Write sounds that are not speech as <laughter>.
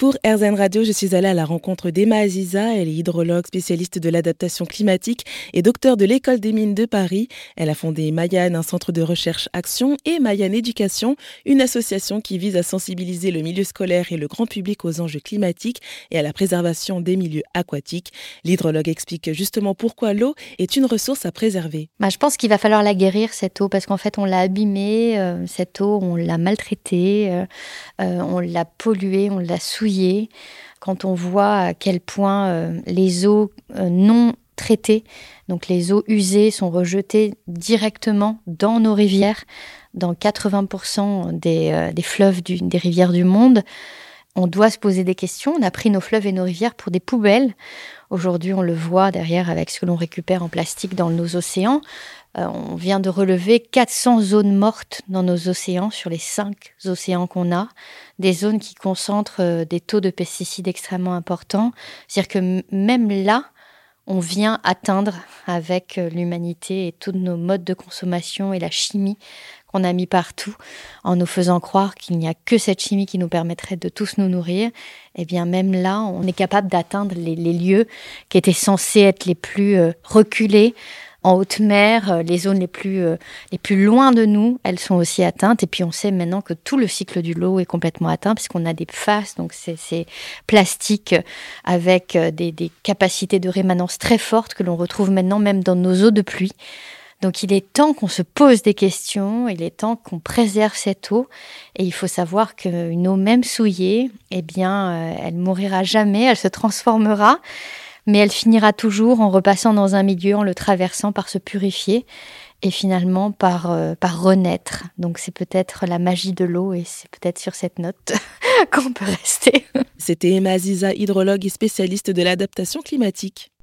Pour RZN Radio, je suis allée à la rencontre d'Emma Aziza. Elle est hydrologue, spécialiste de l'adaptation climatique et docteur de l'École des mines de Paris. Elle a fondé Mayan, un centre de recherche action, et Mayan Éducation, une association qui vise à sensibiliser le milieu scolaire et le grand public aux enjeux climatiques et à la préservation des milieux aquatiques. L'hydrologue explique justement pourquoi l'eau est une ressource à préserver. Bah, je pense qu'il va falloir la guérir, cette eau, parce qu'en fait, on l'a abîmée, euh, cette eau, on l'a maltraitée, euh, euh, on l'a polluée, on l'a souillée quand on voit à quel point euh, les eaux euh, non traitées, donc les eaux usées, sont rejetées directement dans nos rivières, dans 80% des, euh, des fleuves des rivières du monde, on doit se poser des questions. On a pris nos fleuves et nos rivières pour des poubelles. Aujourd'hui, on le voit derrière avec ce que l'on récupère en plastique dans nos océans. Euh, on vient de relever 400 zones mortes dans nos océans sur les 5 océans qu'on a, des zones qui concentrent euh, des taux de pesticides extrêmement importants. C'est-à-dire que même là, on vient atteindre avec euh, l'humanité et tous nos modes de consommation et la chimie qu'on a mis partout en nous faisant croire qu'il n'y a que cette chimie qui nous permettrait de tous nous nourrir, eh bien même là, on est capable d'atteindre les, les, lieux qui étaient censés être les plus reculés en haute mer, euh, les zones les plus, euh, les plus loin de nous, elles sont aussi atteintes. Et puis on sait maintenant que tout le cycle du lot est complètement atteint puisqu'on a des faces, donc c'est plastique avec euh, des, des capacités de rémanence très fortes que l'on retrouve maintenant même dans nos eaux de pluie. Donc il est temps qu'on se pose des questions, il est temps qu'on préserve cette eau. Et il faut savoir qu'une eau même souillée, eh bien, elle mourira jamais, elle se transformera mais elle finira toujours en repassant dans un milieu, en le traversant, par se purifier et finalement par, euh, renaître. Donc c'est peut-être la magie de l'eau et c'est peut-être sur cette note <laughs> qu'on peut rester. C'était Emma Aziza, hydrologue et spécialiste de l'adaptation climatique.